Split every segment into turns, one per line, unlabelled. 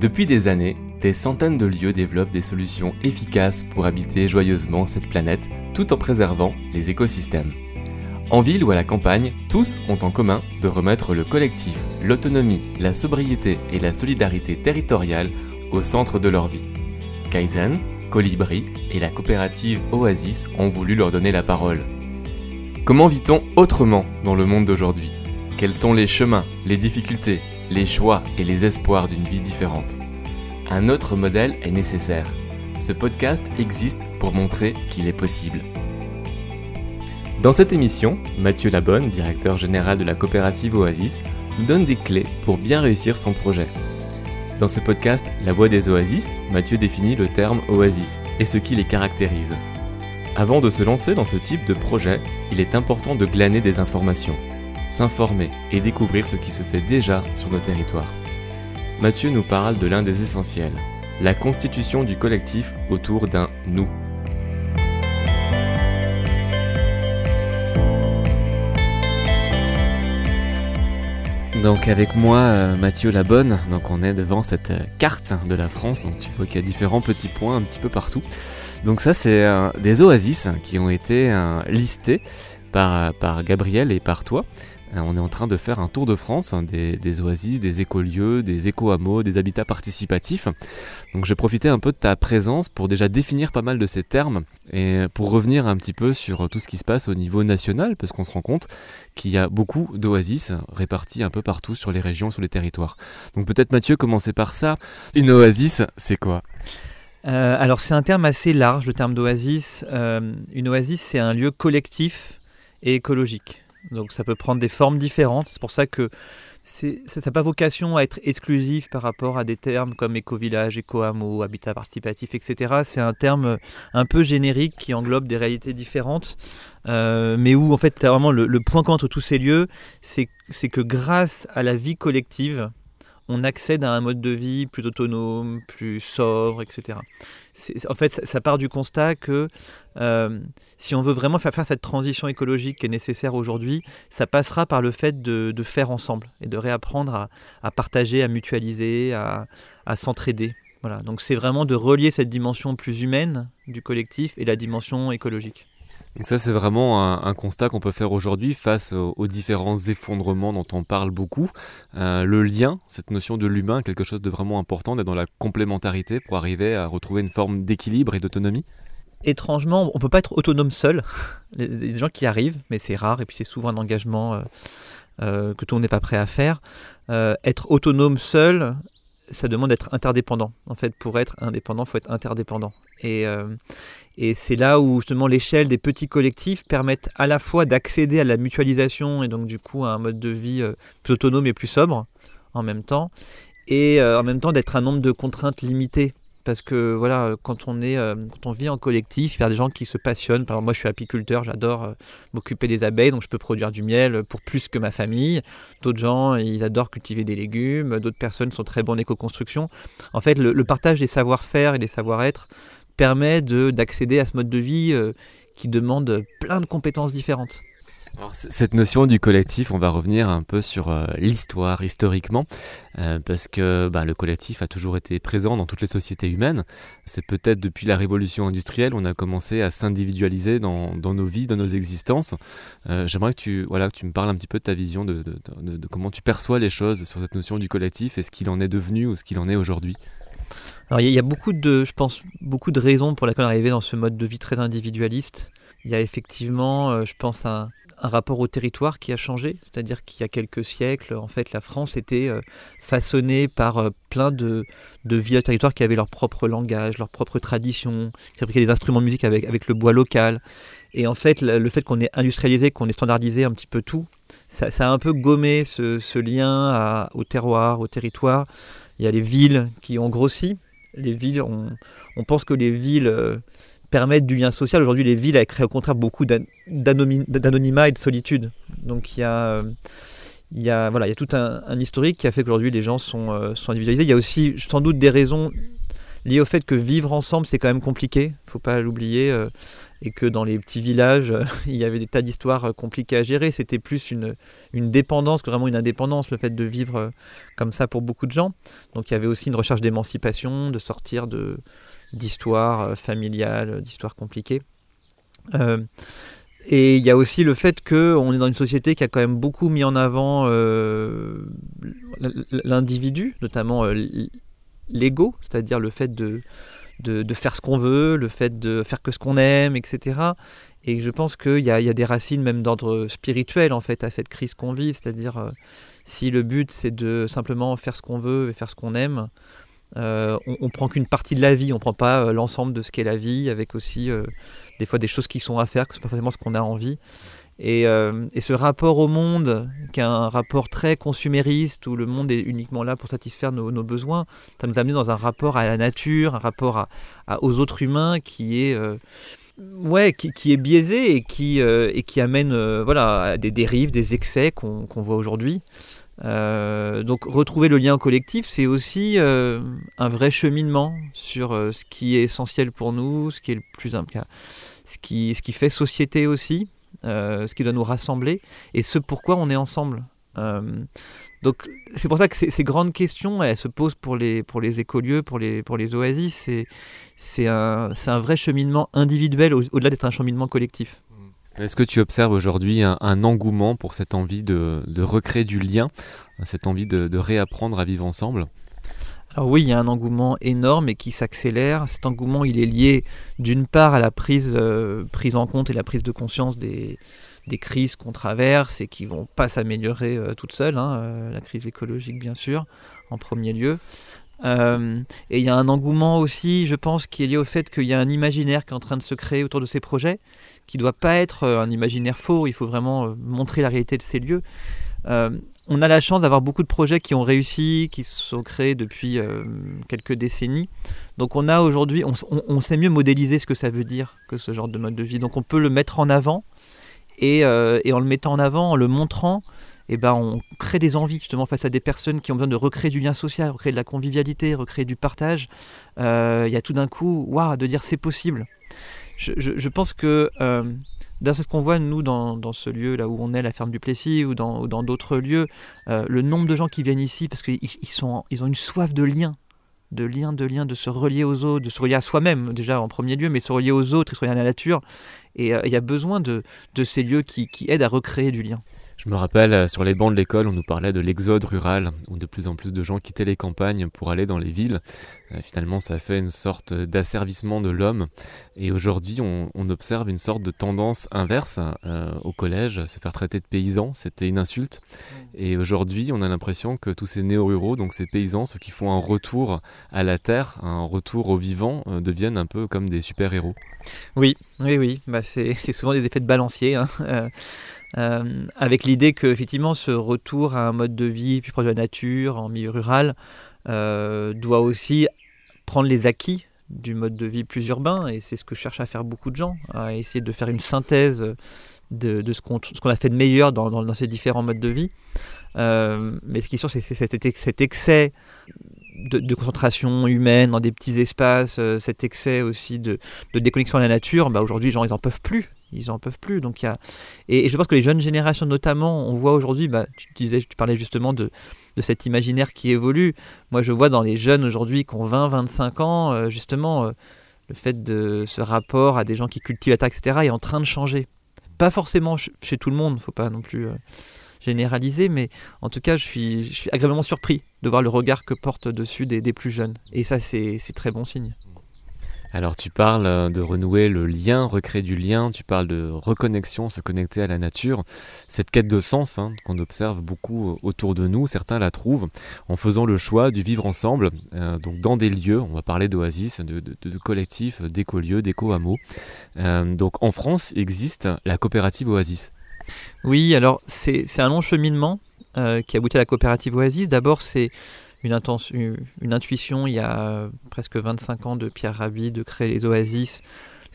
Depuis des années, des centaines de lieux développent des solutions efficaces pour habiter joyeusement cette planète tout en préservant les écosystèmes. En ville ou à la campagne, tous ont en commun de remettre le collectif, l'autonomie, la sobriété et la solidarité territoriale au centre de leur vie. Kaizen, Colibri et la coopérative Oasis ont voulu leur donner la parole. Comment vit-on autrement dans le monde d'aujourd'hui? Quels sont les chemins, les difficultés, les choix et les espoirs d'une vie différente Un autre modèle est nécessaire. Ce podcast existe pour montrer qu'il est possible. Dans cette émission, Mathieu Labonne, directeur général de la coopérative Oasis, nous donne des clés pour bien réussir son projet. Dans ce podcast La voix des oasis, Mathieu définit le terme oasis et ce qui les caractérise. Avant de se lancer dans ce type de projet, il est important de glaner des informations, s'informer et découvrir ce qui se fait déjà sur nos territoires. Mathieu nous parle de l'un des essentiels, la constitution du collectif autour d'un nous. Donc avec moi euh, Mathieu Labonne, donc on est devant cette euh, carte de la France, donc tu vois qu'il y a différents petits points un petit peu partout. Donc ça c'est euh, des oasis qui ont été listés par, par Gabriel et par toi. Euh, on est en train de faire un tour de France hein, des, oasis, des écolieux, des éco-hameaux, des habitats participatifs. Donc j'ai profité un peu de ta présence pour déjà définir pas mal de ces termes et pour revenir un petit peu sur tout ce qui se passe au niveau national, parce qu'on se rend compte qu'il y a beaucoup d'oasis réparties un peu partout sur les régions, sur les territoires. Donc peut-être Mathieu, commencer par ça. Une oasis, c'est quoi?
Euh, alors c'est un terme assez large, le terme d'oasis. Euh, une oasis, c'est un lieu collectif et écologique. Donc ça peut prendre des formes différentes. C'est pour ça que ça n'a pas vocation à être exclusif par rapport à des termes comme éco-village, éco-hameau, habitat participatif, etc. C'est un terme un peu générique qui englobe des réalités différentes, euh, mais où en fait vraiment le, le point commun entre tous ces lieux, c'est que grâce à la vie collective, on accède à un mode de vie plus autonome, plus sobre, etc. En fait, ça, part du constat que euh, si on veut vraiment faire, faire cette transition écologique qui est nécessaire aujourd'hui, ça passera par le fait de, faire ensemble et de réapprendre à, partager, à mutualiser, à, à s'entraider. Voilà. Donc c'est vraiment de relier cette dimension plus humaine du collectif et la dimension écologique.
Donc ça, c'est vraiment un, constat qu'on peut faire aujourd'hui face aux, différents effondrements dont on parle beaucoup. Euh, le lien, cette notion de l'humain, quelque chose de vraiment important, d'être dans la complémentarité pour arriver à retrouver une forme d'équilibre et d'autonomie.
Étrangement, on peut pas être autonome seul. Il y a des gens qui arrivent, mais c'est rare, et puis c'est souvent un engagement euh, euh, que tout le monde n'est pas prêt à faire. être autonome seul, ça demande d'être interdépendant. En fait, pour être indépendant, il faut être interdépendant. Et, euh, et c'est là où justement l'échelle des petits collectifs permettent à la fois d'accéder à la mutualisation et donc du coup à un mode de vie euh, plus autonome et plus sobre en même temps, et euh, en même temps d'être un nombre de contraintes limitées parce que voilà, quand on est, euh, quand on vit en collectif, il y a des gens qui se passionnent. Par exemple, moi, je suis apiculteur, j'adore euh, m'occuper des abeilles, donc je peux produire du miel pour plus que ma famille. D'autres gens, ils adorent cultiver des légumes. D'autres personnes sont très bonnes en éco-construction. En fait, le, partage des savoir-faire et des savoir-être permet d'accéder à ce mode de vie euh, qui demande plein de compétences différentes
cette notion du collectif, on va revenir un peu sur euh, l'histoire historiquement, euh, parce que bah, le collectif a toujours été présent dans toutes les sociétés humaines. C'est peut-être depuis la révolution industrielle, on a commencé à s'individualiser dans, nos vies, dans nos existences. Euh, j'aimerais que tu, voilà, tu me parles un petit peu de ta vision, de, comment tu perçois les choses sur cette notion du collectif et ce qu'il en est devenu ou ce qu'il en est aujourd'hui?
Alors il y, a beaucoup de, je pense, beaucoup de raisons pour lesquelles on est arrivé dans ce mode de vie très individualiste. Il y a effectivement, je pense, un, un rapport au territoire qui a changé, c'est-à-dire qu'il y a quelques siècles, en fait, la France était euh, façonnée par euh, plein de, de villes territoires qui avaient leur propre langage, leur propre tradition, qui fabriquaient des instruments de musique avec, avec le bois local. Et en fait, le, fait qu'on ait industrialisé, qu'on ait standardisé un petit peu tout, ça, a un peu gommé ce, lien au terroir, au territoire. Il y a les villes qui ont grossi. Les villes, on, pense que les villes euh, permettre du lien social. Aujourd'hui, les villes, elles créent au contraire beaucoup d'anonymat et de solitude. Donc il y a, euh, il y a, voilà, il y a tout un, historique qui a fait qu'aujourd'hui les gens euh, sont individualisés. Il y a aussi sans doute des raisons liées au fait que vivre ensemble, c'est quand même compliqué. Il ne faut pas l'oublier. Et que dans les petits villages, il y avait des tas d'histoires compliquées à gérer. C'était plus une, dépendance que vraiment une indépendance, le fait de vivre comme ça pour beaucoup de gens. Donc il y avait aussi une recherche d'émancipation, de sortir de, d'histoires familiales, d'histoires compliquées. Et il y a aussi le fait qu'on est dans une société qui a quand même beaucoup mis en avant euh, l'individu, notamment euh, l'ego, c'est-à-dire le fait de, de, faire ce qu'on veut, le fait de faire que ce qu'on aime, etc. Et je pense qu'il y, a des racines même d'ordre spirituel en fait à cette crise qu'on vit, c'est-à-dire euh, si le but c'est de simplement faire ce qu'on veut et faire ce qu'on aime, on, on, prend qu'une partie de la vie, on prend pas l'ensemble de ce qu'est la vie, avec aussi des fois des choses qui sont à faire, que ce n'est pas forcément ce qu'on a envie. Euh, et, ce rapport au monde, qui est un rapport très consumériste, où le monde est uniquement là pour satisfaire nos, besoins, ça nous a amené dans un rapport à la nature, un rapport aux autres humains qui est, euh, ouais, qui, est biaisé et qui, euh, et qui amène voilà, à des dérives, des excès qu'on voit aujourd'hui. donc retrouver le lien collectif, c'est aussi un vrai cheminement sur ce qui est essentiel pour nous, ce qui est le plus important ce qui, ce qui fait société aussi, ce qui doit nous rassembler, et ce pourquoi on est ensemble. Euh, donc c'est pour ça que ces grandes questions, elles se posent pour les, pour les écolieux, pour les, pour les oasis. C'est un, un vrai cheminement individuel au-delà d'être un cheminement collectif.
Est-ce que tu observes aujourd'hui un, engouement pour cette envie de, de, recréer du lien, cette envie de réapprendre à vivre ensemble?
Alors oui, il y a un engouement énorme et qui s'accélère. Cet engouement, il est lié d'une part à la prise, euh, en compte et la prise de conscience des, crises qu'on traverse et qui vont pas s'améliorer euh, toutes seules. Hein, euh, la crise écologique, bien sûr, en premier lieu. et il y a un engouement aussi, je pense, qui est lié au fait qu'il y a un imaginaire qui est en train de se créer autour de ces projets, qui ne doit pas être un imaginaire faux. Il faut vraiment montrer la réalité de ces lieux on a la chance d'avoir beaucoup de projets qui ont réussi, qui se sont créés depuis euh, quelques décennies. Donc on a aujourd'hui, on, sait mieux modéliser ce que ça veut dire que ce genre de mode de vie. Donc on peut le mettre en avant et, euh, en le mettant en avant, en le montrant, eh ben on crée des envies justement face à des personnes qui ont besoin de recréer du lien social, recréer de la convivialité, recréer du partage. Euh, il y a tout d'un coup, waouh, de dire c'est possible. Je, pense que D'ailleurs, c'est ce qu'on voit, nous, dans, ce lieu, là où on est, la ferme du Plessis, ou dans d'autres lieux, euh, le nombre de gens qui viennent ici, parce qu'ils ils ils ont une soif de lien, de lien, de lien, de se relier aux autres, de se relier à soi-même, déjà en premier lieu, mais se relier aux autres, se relier à la nature. Et euh, il y a besoin de, ces lieux qui aident à recréer du lien.
Je me rappelle, euh, sur les bancs de l'école, on nous parlait de l'exode rural, où de plus en plus de gens quittaient les campagnes pour aller dans les villes. Euh, finalement, ça a fait une sorte d'asservissement de l'homme. Et aujourd'hui, on, observe une sorte de tendance inverse euh, au collège. Se faire traiter de paysan, c'était une insulte. Et aujourd'hui, on a l'impression que tous ces néo-ruraux, donc ces paysans, ceux qui font un retour à la terre, un retour au vivant, deviennent un peu comme des super-héros.
Oui, oui, oui. Bah, c'est souvent des effets de balancier. Hein. Euh, avec l'idée que effectivement ce retour à un mode de vie plus proche de la nature, en milieu rural, euh, doit aussi prendre les acquis du mode de vie plus urbain, et c'est ce que cherchent à faire beaucoup de gens, à essayer de faire une synthèse de, ce qu'on a fait de meilleur dans, ces différents modes de vie. Euh, mais ce qui est sûr, c'est cet, excès de, concentration humaine dans des petits espaces, cet excès aussi de, de déconnexion à la nature, bah aujourd'hui, les gens, ils n'en peuvent plus ils en peuvent plus. Donc, y a... et, je pense que les jeunes générations, notamment, on voit aujourd'hui, bah, tu, disais, tu parlais justement de, de cet imaginaire qui évolue. Moi, je vois dans les jeunes aujourd'hui qui ont 20, 25 ans, euh, justement, euh, le fait de ce rapport à des gens qui cultivent la terre, etc., est en train de changer. Pas forcément chez tout le monde, faut pas non plus euh, généraliser, mais en tout cas, je suis, je suis agréablement surpris de voir le regard que portent dessus des, des plus jeunes. Et ça, c'est très bon signe.
Alors tu parles euh, de renouer le lien, recréer du lien, tu parles de reconnexion, se connecter à la nature. Cette quête de sens hein, qu'on observe beaucoup euh, autour de nous, certains la trouvent en faisant le choix du vivre ensemble, euh, donc dans des lieux, on va parler d'oasis, de, de, collectifs, d'écolieux, d'éco-hameaux. donc en France existe la coopérative Oasis.
Oui, alors c'est un long cheminement qui aboutit à la coopérative Oasis. D'abord c'est une, une intuition il y a presque 25 ans de Pierre Rabhi de créer les oasis,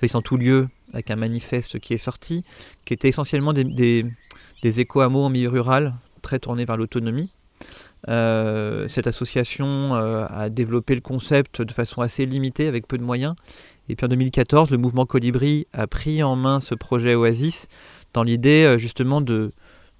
ils en tout lieu, avec un manifeste qui est sorti, qui était essentiellement des, des, éco-hameaux en milieu rural, très tournés vers l'autonomie. Euh, cette association euh, a développé le concept de façon assez limitée, avec peu de moyens, Et puis en 2014, le mouvement Colibri a pris en main ce projet Oasis dans l'idée justement de,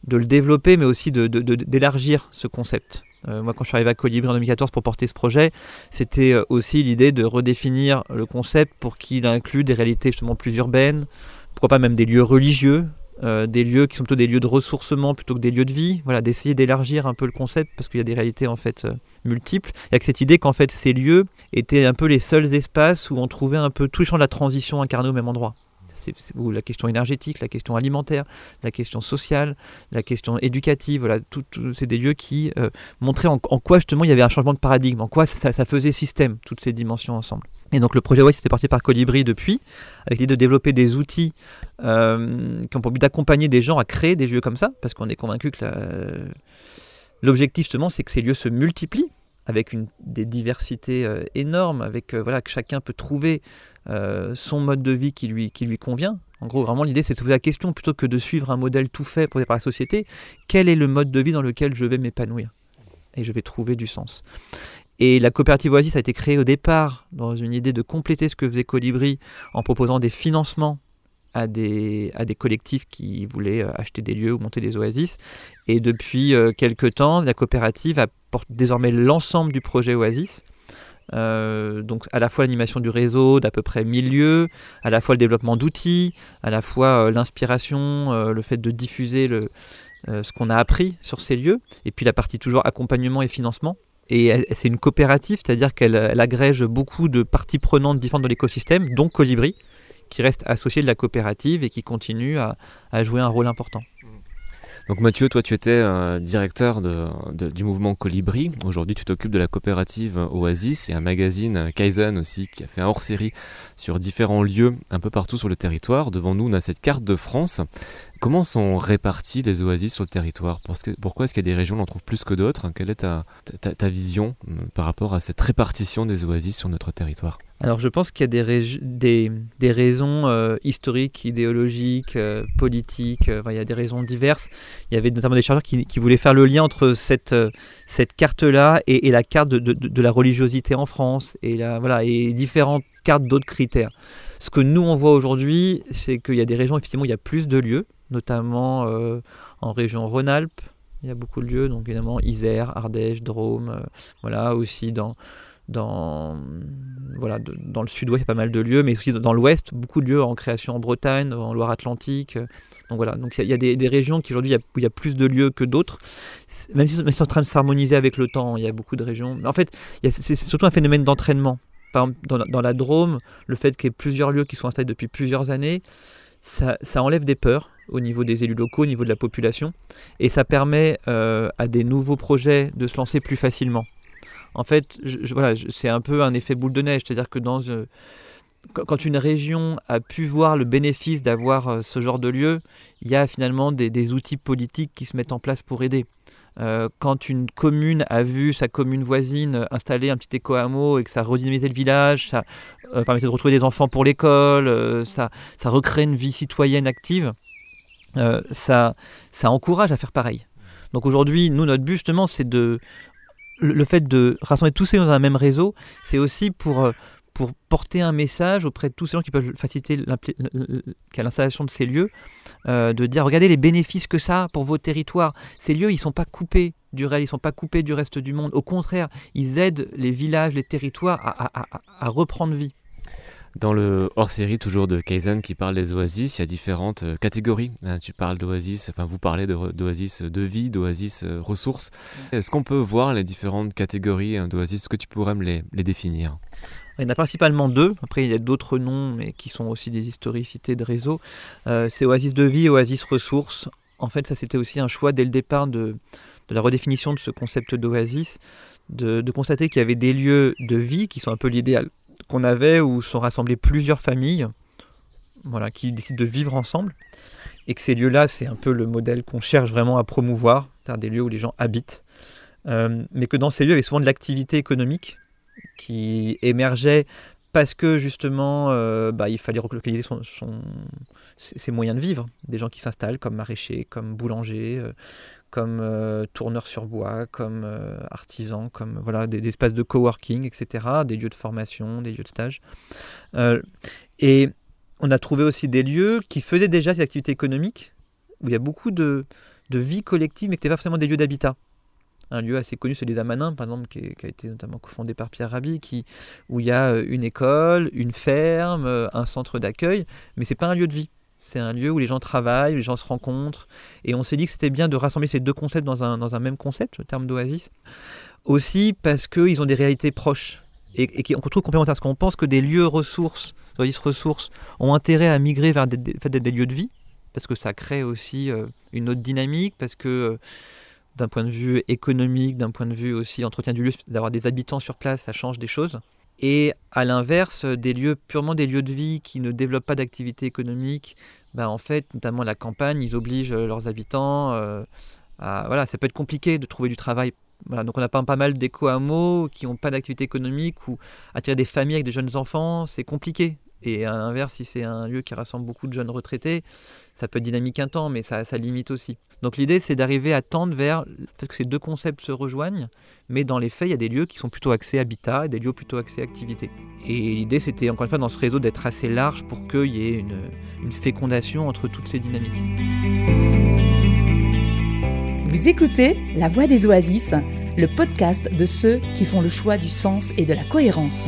de le développer, mais aussi d'élargir de, ce concept. Euh, moi, quand je suis arrivé à Colibri en 2014 pour porter ce projet, c'était euh, aussi l'idée de redéfinir le concept pour qu'il inclue des réalités justement plus urbaines, pourquoi pas même des lieux religieux, euh, des lieux qui sont plutôt des lieux de ressourcement plutôt que des lieux de vie. Voilà, d'essayer d'élargir un peu le concept parce qu'il y a des réalités en fait multiples. Il y a que cette idée qu'en fait ces lieux étaient un peu les seuls espaces où on trouvait un peu tous les champs de la transition incarnés au même endroit c'est la question énergétique, la question alimentaire, la question sociale, la question éducative. Voilà, tout, c'est des lieux qui euh, montraient en, quoi justement il y avait un changement de paradigme, en quoi ça, faisait système, toutes ces dimensions ensemble. Et donc le projet West était porté par Colibri depuis, avec l'idée de développer des outils euh, qui ont pour but d'accompagner des gens à créer des lieux comme ça, parce qu'on est convaincu que l'objectif justement c'est que ces lieux se multiplient avec des diversités euh, énormes, avec voilà que chacun peut trouver euh, son mode de vie qui lui, qui lui convient. En gros, vraiment, l'idée, c'est de se poser la question, plutôt que de suivre un modèle tout fait par la société, quel est le mode de vie dans lequel je vais m'épanouir Et je vais trouver du sens. Et la coopérative Oasis a été créée au départ dans une idée de compléter ce que faisait Colibri en proposant des financements à des, à des collectifs qui voulaient euh, acheter des lieux ou monter des oasis. Et depuis euh, quelques temps, la coopérative apporte désormais l'ensemble du projet Oasis euh, donc à la fois l'animation du réseau d'à peu près 1000 lieux, à la fois le développement d'outils, à la fois euh, l'inspiration, euh, le fait de diffuser ce qu'on a appris sur ces lieux, et puis la partie toujours accompagnement et financement. Et c'est une coopérative, c'est-à-dire qu'elle agrège beaucoup de parties prenantes différentes de l'écosystème, dont Colibri, qui reste associé de la coopérative et qui continue à jouer un rôle important.
Donc Mathieu, toi tu étais euh, directeur du mouvement Colibri. Aujourd'hui tu t'occupes de la coopérative Oasis et un magazine Kaizen aussi qui a fait un hors-série sur différents lieux un peu partout sur le territoire. Devant nous on a cette carte de France. Comment sont répartis les oasis sur le territoire? Pourquoi est-ce qu'il y a des régions où on en trouve plus que d'autres? Quelle est ta, vision euh, par rapport à cette répartition des oasis sur notre territoire?
Alors je pense qu'il y a des, raisons euh, historiques, idéologiques, euh, politiques, euh, il y a des raisons diverses. Il y avait notamment des chercheurs qui, voulaient faire le lien entre cette, carte-là et, la carte de, la religiosité en France et, voilà, et différentes cartes d'autres critères. Ce que nous on voit aujourd'hui, c'est qu'il y a des régions, effectivement, il y a plus de lieux, notamment en région Rhône-Alpes, il y a beaucoup de lieux, donc évidemment Isère, Ardèche, Drôme, voilà, aussi dans dans, voilà, dans le sud-ouest, il y a pas mal de lieux, mais aussi dans l'ouest, beaucoup de lieux en création en Bretagne, en Loire-Atlantique. Donc voilà, donc il y a, des, régions qui aujourd'hui, il, y a plus de lieux que d'autres, même si c'est en train de s'harmoniser avec le temps. Il y a beaucoup de régions. En fait, c'est surtout un phénomène d'entraînement. Par exemple, dans, la Drôme, le fait qu'il y ait plusieurs lieux qui sont installés depuis plusieurs années, ça, enlève des peurs au niveau des élus locaux, au niveau de la population, et ça permet euh, à des nouveaux projets de se lancer plus facilement en fait, voilà, c'est un peu un effet boule de neige, c'est-à-dire que euh, quand une région a pu voir le bénéfice d'avoir euh, ce genre de lieu, il y a finalement des, outils politiques qui se mettent en place pour aider. Euh, quand une commune a vu sa commune voisine installer un petit éco-hameau et que ça redynamisait le village, ça permettait de retrouver des enfants pour l'école, ça, ça recrée une vie citoyenne active, ça, ça encourage à faire pareil. Donc aujourd'hui, nous, notre but justement, c'est de, le fait de rassembler tous ces gens dans un même réseau, c'est aussi pour, euh, porter un message auprès de tous ces gens qui peuvent faciliter l'installation de ces lieux, euh, de dire regardez les bénéfices que ça a pour vos territoires. Ces lieux, ils ne sont pas coupés du réel, ils ne sont pas coupés du reste du monde. Au contraire, ils aident les villages, les territoires à reprendre vie.
Dans le hors-série toujours de Kaizen qui parle des oasis, il y a différentes euh, catégories. Hein, tu parles d'oasis, enfin vous parlez d'oasis de, vie, d'oasis euh, ressources. Est-ce qu'on peut voir les différentes catégories hein, d'oasis? Est-ce que tu pourrais me les, définir?
Il y en a principalement deux. Après, il y a d'autres noms, mais qui sont aussi des historicités de réseau. Euh, c'est Oasis de vie, Oasis ressources. En fait, ça c'était aussi un choix dès le départ de, de la redéfinition de ce concept d'oasis, de, de, constater qu'il y avait des lieux de vie qui sont un peu l'idéal qu'on avait où sont rassemblées plusieurs familles voilà, qui décident de vivre ensemble. Et que ces lieux-là, c'est un peu le modèle qu'on cherche vraiment à promouvoir, c'est-à-dire des lieux où les gens habitent. Euh, mais que dans ces lieux, il y avait souvent de l'activité économique qui émergeait parce que justement, euh, bah, il fallait relocaliser ses moyens de vivre. Des gens qui s'installent comme maraîchers, comme boulangers, euh, comme euh, tourneurs sur bois, comme artisans, comme voilà, des, espaces de coworking, etc., des lieux de formation, des lieux de stage. et on a trouvé aussi des lieux qui faisaient déjà ces activités économiques, où il y a beaucoup de, vie collective, mais qui n'étaient pas forcément des lieux d'habitat un lieu assez connu, c'est les Amanins, par exemple, qui, a été notamment cofondé par Pierre Rabhi, où il y a euh, une école, une ferme, euh, un centre d'accueil, mais c'est pas un lieu de vie. C'est un lieu où les gens travaillent, où les gens se rencontrent. Et on s'est dit que c'était bien de rassembler ces deux concepts dans un, dans un même concept, le terme d'oasis. Aussi parce qu'ils ont des réalités proches et, et qui trouve complémentaires. Parce qu'on pense que des lieux ressources, oasis ressources, ont intérêt à migrer vers des, des, lieux de vie, parce que ça crée aussi euh, une autre dynamique, parce que d'un point de vue économique, d'un point de vue aussi entretien du lieu, d'avoir des habitants sur place, ça change des choses. Et à l'inverse, des lieux purement des lieux de vie qui ne développent pas d'activité économique, ben en fait, notamment la campagne, ils obligent leurs habitants euh, à voilà, ça peut être compliqué de trouver du travail. Voilà, donc on a pas, pas mal d'éco-hameaux qui n'ont pas d'activité économique ou attirer des familles avec des jeunes enfants, c'est compliqué. Et à l'inverse, si c'est un lieu qui rassemble beaucoup de jeunes retraités, ça peut être dynamique un temps, mais ça, limite aussi. Donc l'idée, c'est d'arriver à tendre vers, parce que ces deux concepts se rejoignent, mais dans les faits, il y a des lieux qui sont plutôt axés habitat et des lieux plutôt axés activité. Et l'idée, c'était encore une fois dans ce réseau d'être assez large pour qu'il y ait une fécondation entre toutes ces dynamiques.
Vous écoutez La Voix des Oasis, le podcast de ceux qui font le choix du sens et de la cohérence.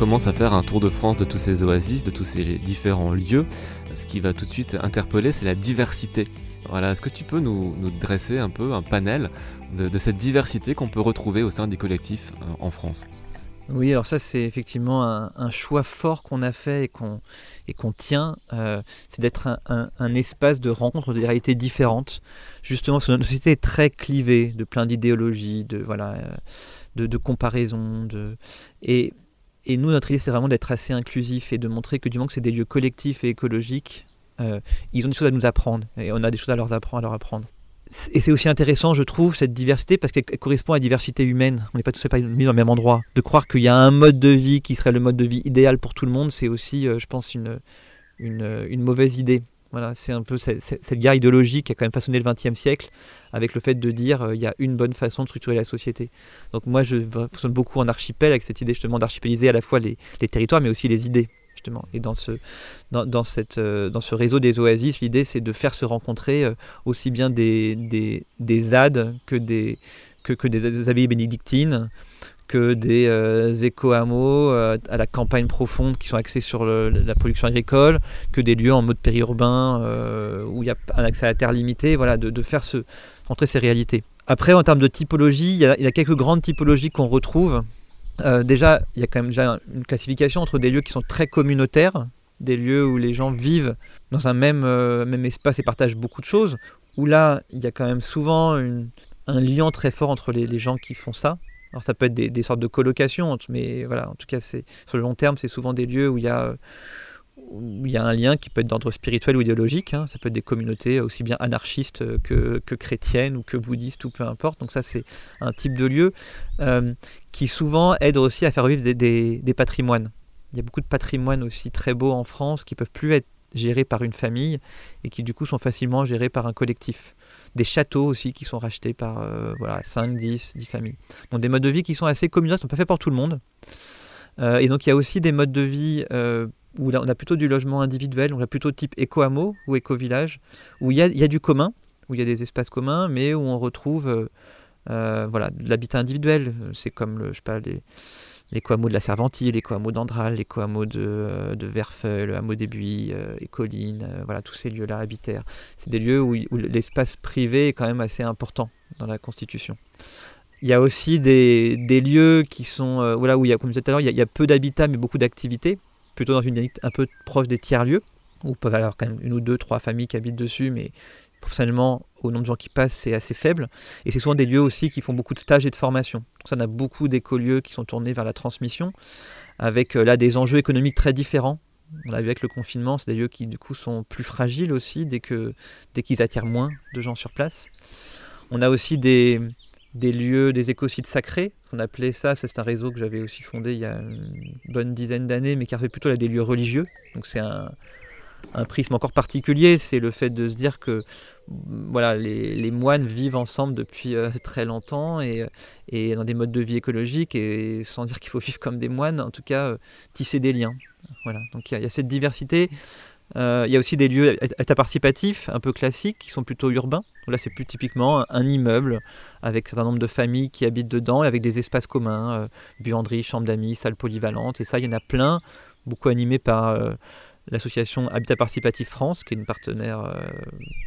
Commence à faire un tour de France de tous ces oasis, de tous ces différents lieux, ce qui va tout de suite interpeller, c'est la diversité. Voilà, est-ce que tu peux nous, dresser un peu un panel de, cette diversité qu'on peut retrouver au sein des collectifs euh, en France?
Oui, alors ça c'est effectivement un, choix fort qu'on a fait et qu'on et tient, euh, c'est d'être un, espace de rencontre de réalités différentes. Justement, parce que notre société est très clivée de plein d'idéologies, de voilà, euh, de comparaisons, de et et nous, notre idée, c'est vraiment d'être assez inclusif et de montrer que du moment que c'est des lieux collectifs et écologiques, euh, ils ont des choses à nous apprendre et on a des choses à leur apprendre. Et c'est aussi intéressant, je trouve, cette diversité parce qu'elle correspond à la diversité humaine. On n'est pas tous mis dans le même endroit. De croire qu'il y a un mode de vie qui serait le mode de vie idéal pour tout le monde, c'est aussi, euh, je pense, une, une mauvaise idée. Voilà, c'est un peu cette, guerre idéologique qui a quand même façonné le XXe siècle avec le fait de dire euh, il y a une bonne façon de structurer la société. Donc moi je fonctionne beaucoup en archipel avec cette idée justement d'archipéliser à la fois les, territoires mais aussi les idées. Justement. Et dans ce, dans cette, euh, dans ce réseau des oasis, l'idée c'est de faire se rencontrer euh, aussi bien des, des, des ZAD que des, que, que des abbayes bénédictines, que des euh, éco-hameaux euh, à la campagne profonde qui sont axés sur la production agricole, que des lieux en mode périurbain euh, où il y a un accès à la terre limité, voilà, de, faire se, rentrer ces réalités. Après, en termes de typologie, il y a, quelques grandes typologies qu'on retrouve. déjà, il y a quand même déjà une classification entre des lieux qui sont très communautaires, des lieux où les gens vivent dans un même, même espace et partagent beaucoup de choses, où là, il y a quand même souvent un lien très fort entre les gens qui font ça, alors ça peut être des, sortes de colocations, mais voilà, en tout cas, c'est sur le long terme, c'est souvent des lieux où il y a un lien qui peut être d'ordre spirituel ou idéologique. Hein. Ça peut être des communautés aussi bien anarchistes que, chrétiennes ou que bouddhistes ou peu importe. Donc ça, c'est un type de lieu euh, qui souvent aide aussi à faire vivre des, des, des, patrimoines. Il y a beaucoup de patrimoines aussi très beaux en France qui peuvent plus être gérés par une famille et qui du coup sont facilement gérés par un collectif des châteaux aussi qui sont rachetés par euh, voilà, 5, 10, 10 familles. Donc des modes de vie qui sont assez ne sont pas faits pour tout le monde. Euh, et donc il y a aussi des modes de vie euh, où on a plutôt du logement individuel, on a plutôt type éco-hameau ou éco-village, où il y, a, y, a, du commun, où il y a des espaces communs, mais où on retrouve voilà, de l'habitat individuel. C'est comme le, je sais pas, les, les hameaux de la Serventie, les hameaux d'Andral, les hameaux de, euh, de Verfeuil, le hameau des Buis euh, et Collines, euh, voilà, tous ces lieux-là habitaires. C'est des lieux où, l'espace privé est quand même assez important dans la Constitution. Il y a aussi des, des lieux qui sont, voilà, où il y a, comme je disais tout à l'heure, il, y a peu d'habitat mais beaucoup d'activités, plutôt dans une dynamique un peu proche des tiers-lieux, où peuvent avoir quand même une ou deux, trois familles qui habitent dessus, mais personnellement, au nombre de gens qui passent, c'est assez faible. Et c'est souvent des lieux aussi qui font beaucoup de stages et de formation. Donc ça, on a beaucoup d'écolieux qui sont tournés vers la transmission, avec euh, là des enjeux économiques très différents On l'a vu avec le confinement, c'est des lieux qui du coup sont plus fragiles aussi dès que dès qu'ils attirent moins de gens sur place. On a aussi des, des lieux, des écosites sacrés. On appelait ça, c'est un réseau que j'avais aussi fondé il y a une bonne dizaine d'années, mais qui fait plutôt là, des lieux religieux. Donc c'est un, un prisme encore particulier, c'est le fait de se dire que voilà, les, moines vivent ensemble depuis euh, très longtemps et, et, dans des modes de vie écologiques et sans dire qu'il faut vivre comme des moines, en tout cas euh, tisser des liens. Voilà, donc il y, a cette diversité. Euh, il y a aussi des lieux état participatifs un peu classiques qui sont plutôt urbains. là, c'est plus typiquement un immeuble avec un certain nombre de familles qui habitent dedans et avec des espaces communs, buanderie, chambre d'amis, salle polyvalente. Et ça, il y en a plein, beaucoup animés par l'association Habitat Participatif France, qui est une partenaire euh,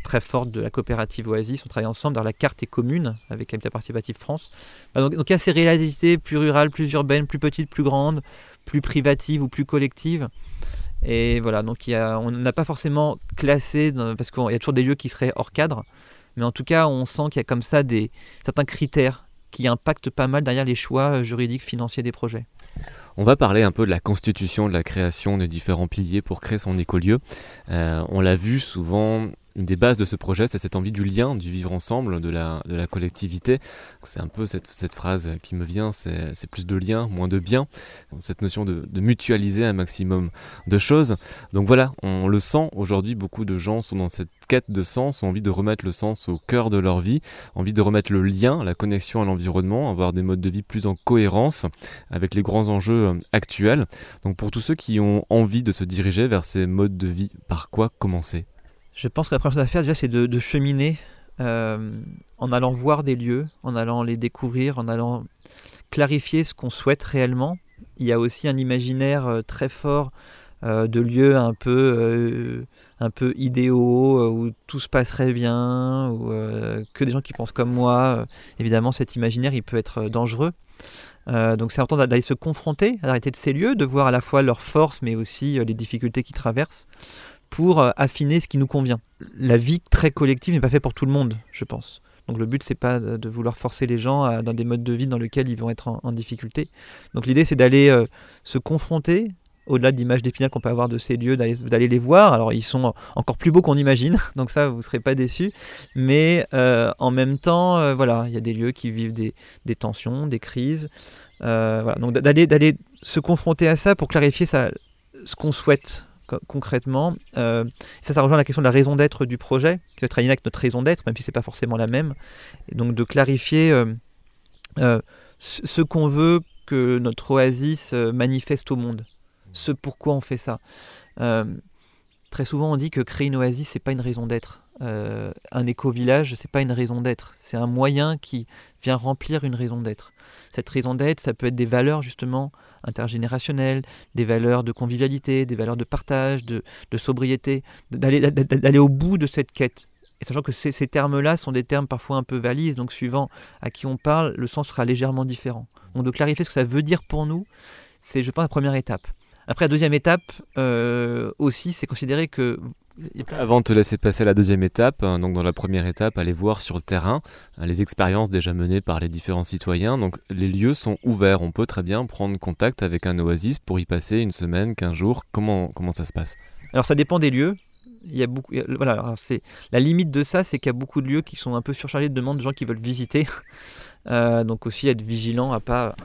très forte de la coopérative Oasis. On travaille ensemble dans la carte est commune avec Habitat Participatif France. Euh, donc, il y a ces réalités plus rurales, plus urbaines, plus petites, plus grandes, plus privatives ou plus collectives. Et voilà, donc on n'a pas forcément classé, parce qu'il y a toujours des lieux qui seraient hors cadre, mais en tout cas, on sent qu'il y a comme ça certains critères qui impactent pas mal derrière les choix juridiques, financiers des projets.
On va parler un peu de la constitution, de la création des différents piliers pour créer son écolieu. Euh, on l'a vu souvent, une des bases de ce projet, c'est cette envie du lien, du vivre ensemble, de la, de la collectivité. C'est un peu cette, phrase qui me vient, c'est plus de lien, moins de bien. Cette notion de, de, mutualiser un maximum de choses. Donc voilà, on le sent aujourd'hui, beaucoup de gens sont dans cette quête de sens, ont envie de remettre le sens au cœur de leur vie, envie de remettre le lien, la connexion à l'environnement, avoir des modes de vie plus en cohérence avec les grands enjeux euh, actuels. Donc pour tous ceux qui ont envie de se diriger vers ces modes de vie, par quoi commencer?
Je pense que la première chose à faire déjà c'est de, cheminer euh, en allant voir des lieux, en allant les découvrir, en allant clarifier ce qu'on souhaite réellement. Il y a aussi un imaginaire euh, très fort euh, de lieux un peu, un peu idéaux, où tout se passerait bien, ou que des gens qui pensent comme moi. évidemment, cet imaginaire, il peut être dangereux. donc c'est important d'aller se confronter à l'arrêté de ces lieux, de voir à la fois leurs forces, mais aussi les difficultés qu'ils traversent pour euh, affiner ce qui nous convient. La vie très collective n'est pas faite pour tout le monde, je pense. Donc le but c'est pas de vouloir forcer les gens dans des modes de vie dans lesquels ils vont être en, difficulté. Donc l'idée c'est d'aller euh, se confronter au-delà de l'image d'épinal qu'on peut avoir de ces lieux, d'aller les voir. Alors ils sont encore plus beaux qu'on imagine, donc ça vous ne serez pas déçus. Mais euh, en même temps, voilà, il y a des lieux qui vivent des, des tensions, des crises. voilà. Donc d'aller se confronter à ça pour clarifier ça, ce qu'on souhaite concrètement. Euh, ça, ça rejoint la question de la raison d'être du projet, qui doit être avec notre raison d'être, même si c'est pas forcément la même. Et donc de clarifier euh, euh, ce qu'on veut que notre oasis manifeste au monde, ce pourquoi on fait ça. très souvent, on dit que créer une oasis, c'est pas une raison d'être. un éco-village, c'est pas une raison d'être, c'est un moyen qui vient remplir une raison d'être. Cette raison d'être, ça peut être des valeurs justement intergénérationnelles, des valeurs de convivialité, des valeurs de partage, de, sobriété, d'aller au bout de cette quête. Et sachant que ces, termes-là sont des termes parfois un peu valises, donc suivant à qui on parle, le sens sera légèrement différent. Donc de clarifier ce que ça veut dire pour nous, c'est je pense la première étape. Après la deuxième étape euh, aussi, c'est considérer que
avant de te laisser passer à la deuxième étape, hein, donc dans la première étape, aller voir sur le terrain hein, les expériences déjà menées par les différents citoyens. Donc les lieux sont ouverts, on peut très bien prendre contact avec un oasis pour y passer une semaine, quinze jours. Comment, comment ça se passe?
Alors ça dépend des lieux. Il y a beaucoup, voilà, c'est la limite de ça, c'est qu'il y a beaucoup de lieux qui sont un peu surchargés de demandes de gens qui veulent visiter. Euh, donc aussi être vigilant à pas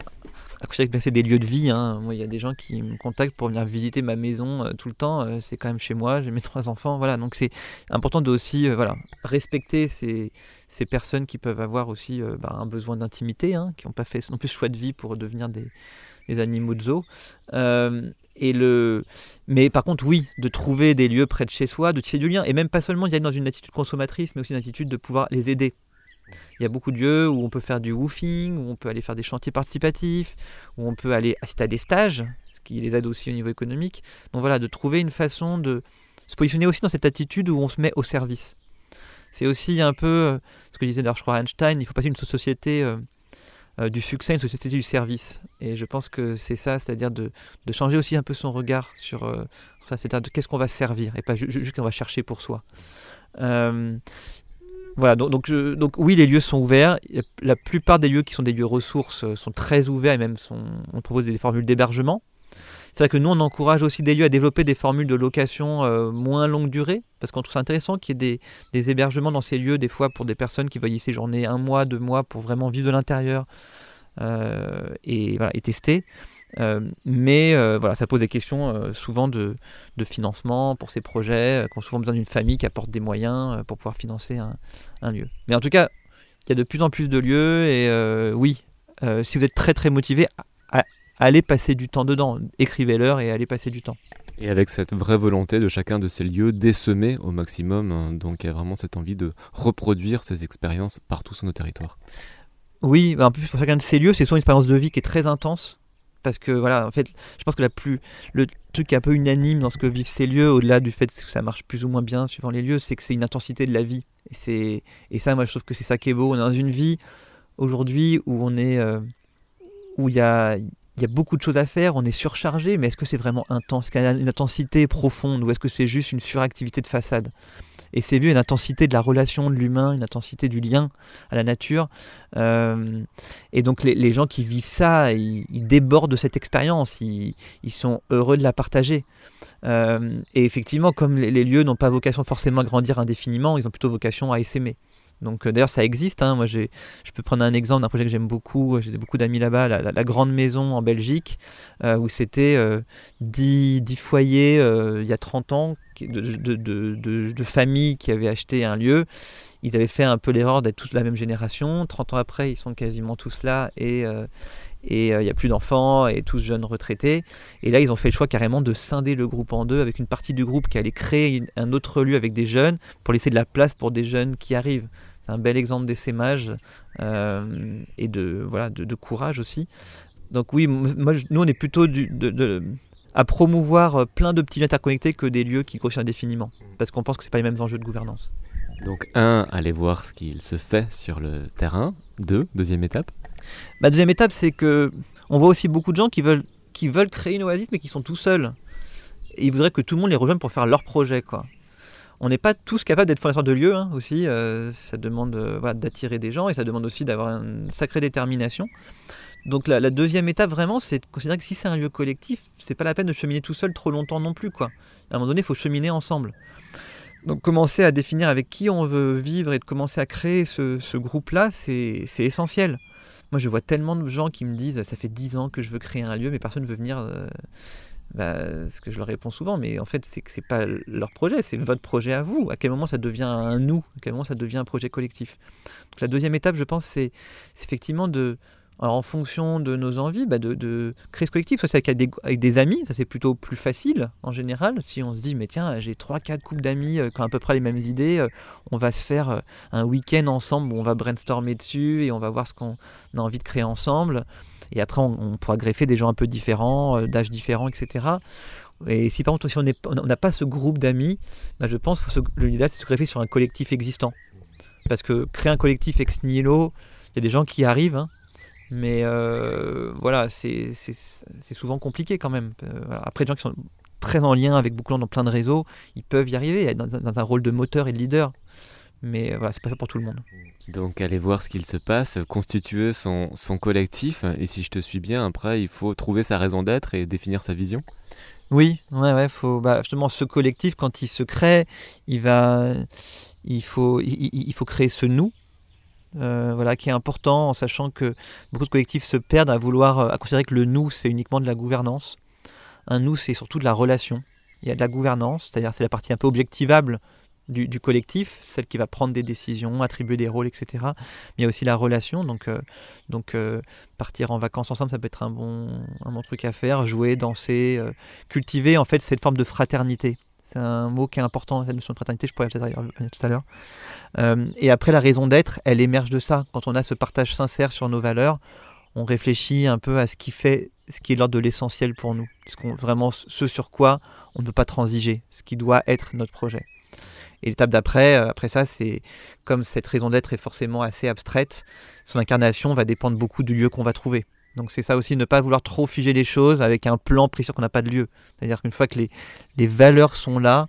c'est des lieux de vie. Hein. Moi, il y a des gens qui me contactent pour venir visiter ma maison euh, tout le temps. Euh, c'est quand même chez moi, j'ai mes trois enfants. Voilà, donc c'est important de aussi euh, voilà, respecter ces, ces, personnes qui peuvent avoir aussi bah, un besoin d'intimité, hein, qui n'ont pas fait non plus choix de vie pour devenir des, des animaux de zoo. et le... Mais par contre, oui, de trouver des lieux près de chez soi, de tisser du lien, et même pas seulement d'y aller dans une attitude consommatrice, mais aussi une attitude de pouvoir les aider. Il y a beaucoup de lieux où on peut faire du woofing, où on peut aller faire des chantiers participatifs, où on peut aller assister à des stages, ce qui les aide aussi au niveau économique. Donc voilà, de trouver une façon de se positionner aussi dans cette attitude où on se met au service. C'est aussi un peu euh, ce que disait d'ailleurs, Einstein, il faut passer d'une société euh, euh, du succès à une société du service. Et je pense que c'est ça, c'est-à-dire de, changer aussi un peu son regard sur ça, c'est-à-dire de qu'est-ce qu'on va servir et pas juste qu'on va chercher pour soi. Voilà, donc, donc, oui, les lieux sont ouverts. La plupart des lieux qui sont des lieux ressources euh, sont très ouverts et même sont, on propose des formules d'hébergement. C'est vrai que nous, on encourage aussi des lieux à développer des formules de location euh, moins longue durée, parce qu'on trouve ça intéressant qu'il y ait des, des, hébergements dans ces lieux, des fois pour des personnes qui veulent y séjourner un mois, deux mois, pour vraiment vivre de l'intérieur euh, et, voilà, et, tester. Euh, mais euh, voilà, ça pose des questions euh, souvent de, de, financement pour ces projets, qui ont souvent besoin d'une famille qui apporte des moyens pour pouvoir financer un, un, lieu. Mais en tout cas, il y a de plus en plus de lieux et oui, si vous êtes très très motivé, allez passer du temps dedans, écrivez-leur et allez passer du temps.
Et avec cette vraie volonté de chacun de ces lieux d'essaimer au maximum, hein, donc il y a vraiment cette envie de reproduire ces expériences partout sur nos territoires.
Oui, bah, en plus pour chacun de ces lieux, c'est souvent une expérience de vie qui est très intense parce que voilà, en fait, je pense que la plus, le truc un peu unanime dans ce que vivent ces lieux, au-delà du fait que ça marche plus ou moins bien suivant les lieux, c'est que c'est une intensité de la vie. Et, c'est, et ça, moi, je trouve que c'est ça qui est beau. On est dans une vie aujourd'hui où on est, euh, où il y a, il y a beaucoup de choses à faire, on est surchargé, mais est-ce que c'est vraiment intense? Est-ce qu'il y a une intensité profonde ou est-ce que c'est juste une suractivité de façade? Et c'est vu une intensité de la relation de l'humain, une intensité du lien à la nature. Euh, et donc les, gens qui vivent ça, ils, débordent de cette expérience, ils, sont heureux de la partager. Euh, et effectivement, comme les, les lieux n'ont pas vocation forcément à grandir indéfiniment, ils ont plutôt vocation à essaimer. Donc euh, d'ailleurs ça existe. Hein. Moi je peux prendre un exemple d'un projet que j'aime beaucoup. J'ai beaucoup d'amis là-bas, la, Grande Maison en Belgique, euh, où c'était 10, euh, foyers il y a 30 ans de, familles qui avaient acheté un lieu. Ils avaient fait un peu l'erreur d'être tous de la même génération. 30 ans après, ils sont quasiment tous là et et il n'y a plus d'enfants et tous jeunes retraités. Et là, ils ont fait le choix carrément de scinder le groupe en deux avec une partie du groupe qui allait créer un autre lieu avec des jeunes pour laisser de la place pour des jeunes qui arrivent un bel exemple d'essaimage euh, et de, voilà, de, courage aussi. Donc oui, nous on est plutôt à promouvoir euh, plein de petits lieux interconnectés que des lieux qui grossissent indéfiniment, parce qu'on pense que ce pas les mêmes enjeux de gouvernance.
Donc un, aller voir ce qu'il se fait sur le terrain. Deux, deuxième étape.
Ma deuxième étape, c'est que on voit aussi beaucoup de gens qui veulent, créer une oasis, mais qui sont tout seuls. Et ils voudraient que tout le monde les rejoigne pour faire leur projet, on n'est pas tous capables d'être fondateurs de lieux hein, aussi. Euh, ça demande euh, d'attirer des gens et ça demande aussi d'avoir une sacrée détermination. Donc la, deuxième étape vraiment, c'est de considérer que si c'est un lieu collectif, c'est pas la peine de cheminer tout seul trop longtemps non plus. Quoi. À un moment donné, il faut cheminer ensemble. Donc commencer à définir avec qui on veut vivre et de commencer à créer ce, groupe-là, c'est essentiel. Moi, je vois tellement de gens qui me disent ça fait dix ans que je veux créer un lieu, mais personne ne veut venir. Euh, bah, ce que je leur réponds souvent, mais en fait, c'est que c'est pas leur projet, c'est votre projet à vous. À quel moment ça devient un nous? À quel moment ça devient un projet collectif? Donc, la deuxième étape, je pense, c'est effectivement de, alors, en fonction de nos envies, bah de, de, ce collectif. Ça, c'est avec des, des amis, ça c'est plutôt plus facile en général. Si on se dit, mais tiens, j'ai 3-4 couples d'amis euh, qui ont à peu près les mêmes idées, euh, on va se faire euh, un week-end ensemble où on va brainstormer dessus et on va voir ce qu'on a envie de créer ensemble. Et après, on, pourra greffer des gens un peu différents, euh, d'âge différents, etc. Et si par contre, si on n'a pas ce groupe d'amis, bah, je pense que l'idéal, c'est de se greffer sur un collectif existant. Parce que créer un collectif ex nihilo, il y a des gens qui arrivent, hein, mais euh, voilà, c'est souvent compliqué quand même. Euh, après, des gens qui sont très en lien avec gens dans plein de réseaux, ils peuvent y arriver, dans, dans un rôle de moteur et de leader mais voilà, c'est pas fait pour tout le monde.
Donc aller voir ce qu'il se passe, constituer son, son, collectif, et si je te suis bien, après il faut trouver sa raison d'être et définir sa vision.
Oui, ouais, ouais, faut, bah, justement ce collectif quand il se crée, il va, il faut, il, faut créer ce nous, euh, voilà, qui est important en sachant que beaucoup de collectifs se perdent à vouloir, à considérer que le nous c'est uniquement de la gouvernance. Un nous c'est surtout de la relation. Il y a de la gouvernance, c'est-à-dire c'est la partie un peu objectivable du, collectif, celle qui va prendre des décisions, attribuer des rôles, etc. Mais il y a aussi la relation, donc, euh, euh, partir en vacances ensemble, ça peut être un bon, un bon truc à faire, jouer, danser, euh, cultiver en fait cette forme de fraternité. C'est un mot qui est important, cette notion de fraternité, je pourrais peut-être revenir tout à l'heure. et après, la raison d'être, elle émerge de ça. Quand on a ce partage sincère sur nos valeurs, on réfléchit un peu à ce qui fait, ce qui est l'ordre de l'essentiel pour nous. Vraiment ce sur quoi on ne peut pas transiger, ce qui doit être notre projet. Et l'étape d'après, euh, après ça, c'est comme cette raison d'être est forcément assez abstraite, son incarnation va dépendre beaucoup du lieu qu'on va trouver. Donc c'est ça aussi, ne pas vouloir trop figer les choses avec un plan pris sur qu'on n'a pas de lieu. C'est-à-dire qu'une fois que les, les, valeurs sont là,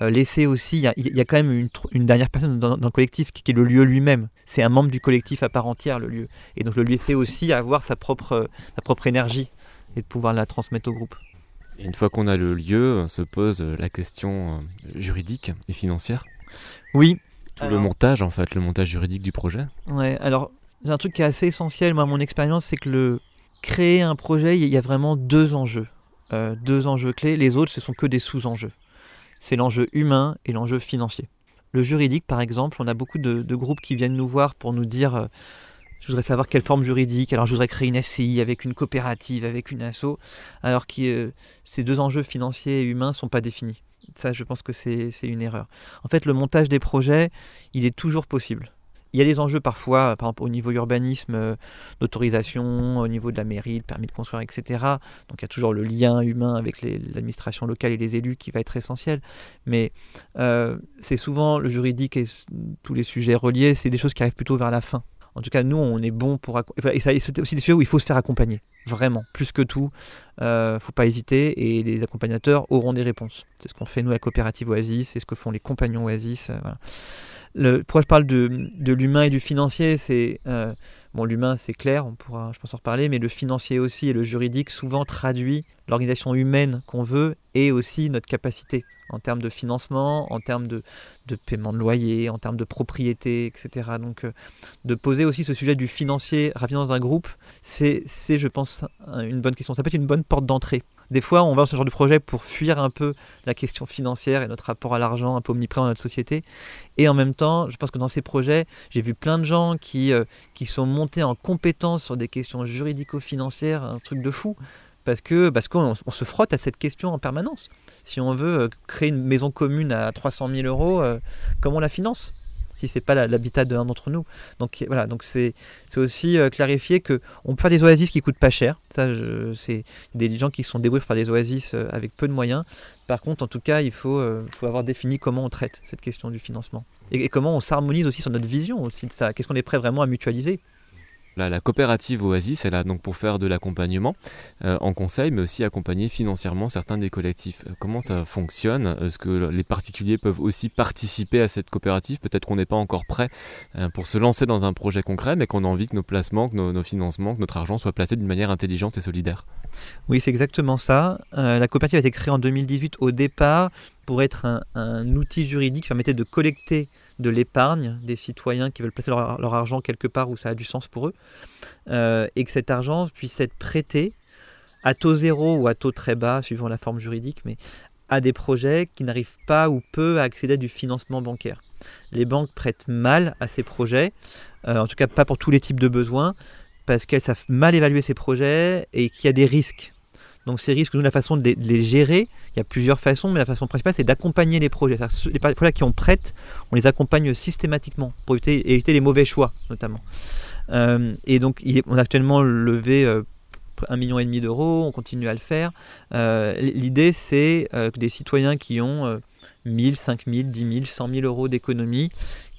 euh, laisser aussi, il y, a quand même une, une dernière personne dans, le collectif qui, est le lieu lui-même. C'est un membre du collectif à part entière, le lieu. Et donc le laisser aussi avoir sa propre, sa propre énergie et de pouvoir la transmettre au groupe.
une fois qu'on a le lieu, se pose la question juridique et financière.
Oui.
Tout le montage, en fait, le montage juridique du projet.
Ouais, alors, un truc qui est assez essentiel, moi, mon expérience, c'est que le créer un projet, il y a vraiment deux enjeux. deux enjeux clés. Les autres, ce sont que des sous-enjeux. C'est l'enjeu humain et l'enjeu financier. Le juridique, par exemple, on a beaucoup de, groupes qui viennent nous voir pour nous dire je voudrais savoir quelle forme juridique, alors je voudrais créer une SCI avec une coopérative, avec une asso, alors que euh, ces deux enjeux financiers et humains ne sont pas définis. Ça, je pense que c'est une erreur. En fait, le montage des projets, il est toujours possible. Il y a des enjeux parfois, par exemple au niveau urbanisme, euh, d'autorisation, au niveau de la mairie, de permis de construire, etc. Donc il y a toujours le lien humain avec l'administration locale et les élus qui va être essentiel. Mais euh, c'est souvent le juridique et tous les sujets reliés, c'est des choses qui arrivent plutôt vers la fin. En tout cas, nous, on est bon pour. Et, c'est aussi des sujets où il faut se faire accompagner. Vraiment, plus que tout. Euh, faut pas hésiter et les accompagnateurs auront des réponses. C'est ce qu'on fait nous à la coopérative Oasis, c'est ce que font les compagnons Oasis. Euh, pourquoi je parle de, de l'humain et du financier C'est euh, bon, l'humain c'est clair, on pourra, je pense en reparler, mais le financier aussi et le juridique souvent traduit l'organisation humaine qu'on veut et aussi notre capacité en termes de financement, en termes de, de paiement de loyer, en termes de propriété, etc. Donc de poser aussi ce sujet du financier rapidement dans un groupe, c'est, je pense, une bonne question. Ça peut être une bonne porte d'entrée des fois, on va dans ce genre de projet pour fuir un peu la question financière et notre rapport à l'argent un peu omniprésent dans notre société. Et en même temps, je pense que dans ces projets, j'ai vu plein de gens qui, euh, qui sont montés en compétence sur des questions juridico-financières, un truc de fou. Parce que parce qu'on se frotte à cette question en permanence. Si on veut euh, créer une maison commune à 300 000 euros, euh, comment on la finance? Si c'est pas l'habitat d'un d'entre nous. Donc voilà, donc c'est aussi euh, clarifier que on peut faire des oasis qui coûtent pas cher. Ça, c'est des gens qui sont débrouillés pour faire des oasis euh, avec peu de moyens. Par contre, en tout cas, il faut, euh, faut avoir défini comment on traite cette question du financement et, et comment on s'harmonise aussi sur notre vision aussi de ça. Qu'est-ce qu'on est prêt vraiment à mutualiser?
La, coopérative Oasis est là donc pour faire de l'accompagnement euh, en conseil, mais aussi accompagner financièrement certains des collectifs. Euh, comment ça fonctionne? Est-ce que les particuliers peuvent aussi participer à cette coopérative? Peut-être qu'on n'est pas encore prêt euh, pour se lancer dans un projet concret, mais qu'on a envie que nos placements, que nos, financements, que notre argent soient placés d'une manière intelligente et solidaire.
Oui, c'est exactement ça. la coopérative a été créée en 2018 au départ pour être un, un outil juridique qui permettait de collecter de l'épargne des citoyens qui veulent placer leur, argent quelque part où ça a du sens pour eux, euh, et que cet argent puisse être prêté à taux zéro ou à taux très bas, suivant la forme juridique, mais à des projets qui n'arrivent pas ou peu à accéder à du financement bancaire. Les banques prêtent mal à ces projets, euh, en tout cas pas pour tous les types de besoins, parce qu'elles savent mal évaluer ces projets et qu'il y a des risques donc ces risques, nous, la façon de les, gérer, il y a plusieurs façons, mais la façon principale, c'est d'accompagner les projets. Les projets qui ont prêtent, on les accompagne systématiquement pour éviter, les mauvais choix, notamment. Euh, et donc, on a actuellement levé euh, un million et demi d'euros, on continue à le faire. Euh, l'idée, c'est que des citoyens qui ont 1000, 5000, 10 000, 100 000 euros d'économie,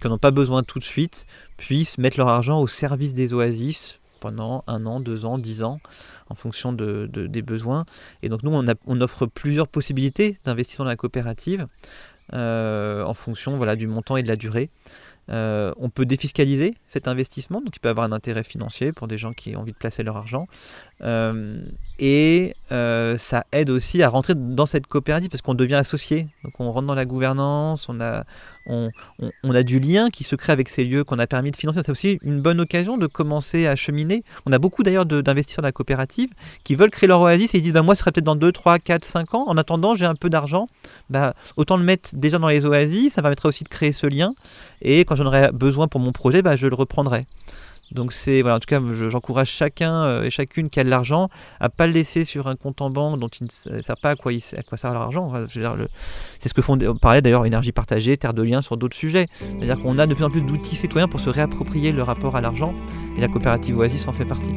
qui n'en ont pas besoin tout de suite, puissent mettre leur argent au service des oasis pendant un an, deux ans, dix ans, en fonction de, des besoins. Et donc nous, on, on offre plusieurs possibilités d'investissement dans la coopérative euh, en fonction voilà, du montant et de la durée. Euh, on peut défiscaliser cet investissement, donc il peut avoir un intérêt financier pour des gens qui ont envie de placer leur argent. Euh, et euh, ça aide aussi à rentrer dans cette coopérative parce qu'on devient associé. Donc on rentre dans la gouvernance, on a, on, a du lien qui se crée avec ces lieux qu'on a permis de financer. C'est aussi une bonne occasion de commencer à cheminer. On a beaucoup d'ailleurs d'investisseurs dans la coopérative qui veulent créer leur oasis et ils disent bah, Moi, ce serait peut-être dans 2, 3, 4, 5 ans. En attendant, j'ai un peu d'argent. Bah, autant le mettre déjà dans les oasis. Ça permettrait aussi de créer ce lien. Et quand j'en aurai besoin pour mon projet, bah, je le reprendrai. Donc c'est voilà, en tout cas, j'encourage chacun euh, et chacune qui a de l'argent à pas le laisser sur un compte en banque dont il ne sait pas à quoi, il, quoi sert l'argent. c'est ce que font, on parlait d'ailleurs énergie partagée, terre de lien sur d'autres sujets. C'est-à-dire qu'on a de plus en plus d'outils citoyens pour se réapproprier le rapport à l'argent et la coopérative Oasis en fait partie.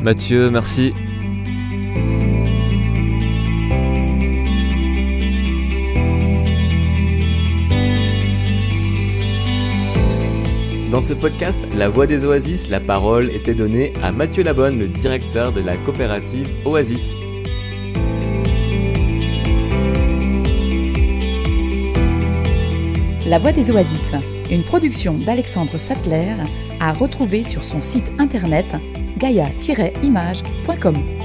Mathieu, merci. Dans ce podcast, La Voix des Oasis, la parole était donnée à Mathieu Labonne, le directeur de la coopérative Oasis.
La Voix des Oasis, une production d'Alexandre Sattler, à retrouver sur son site internet gaia-image.com.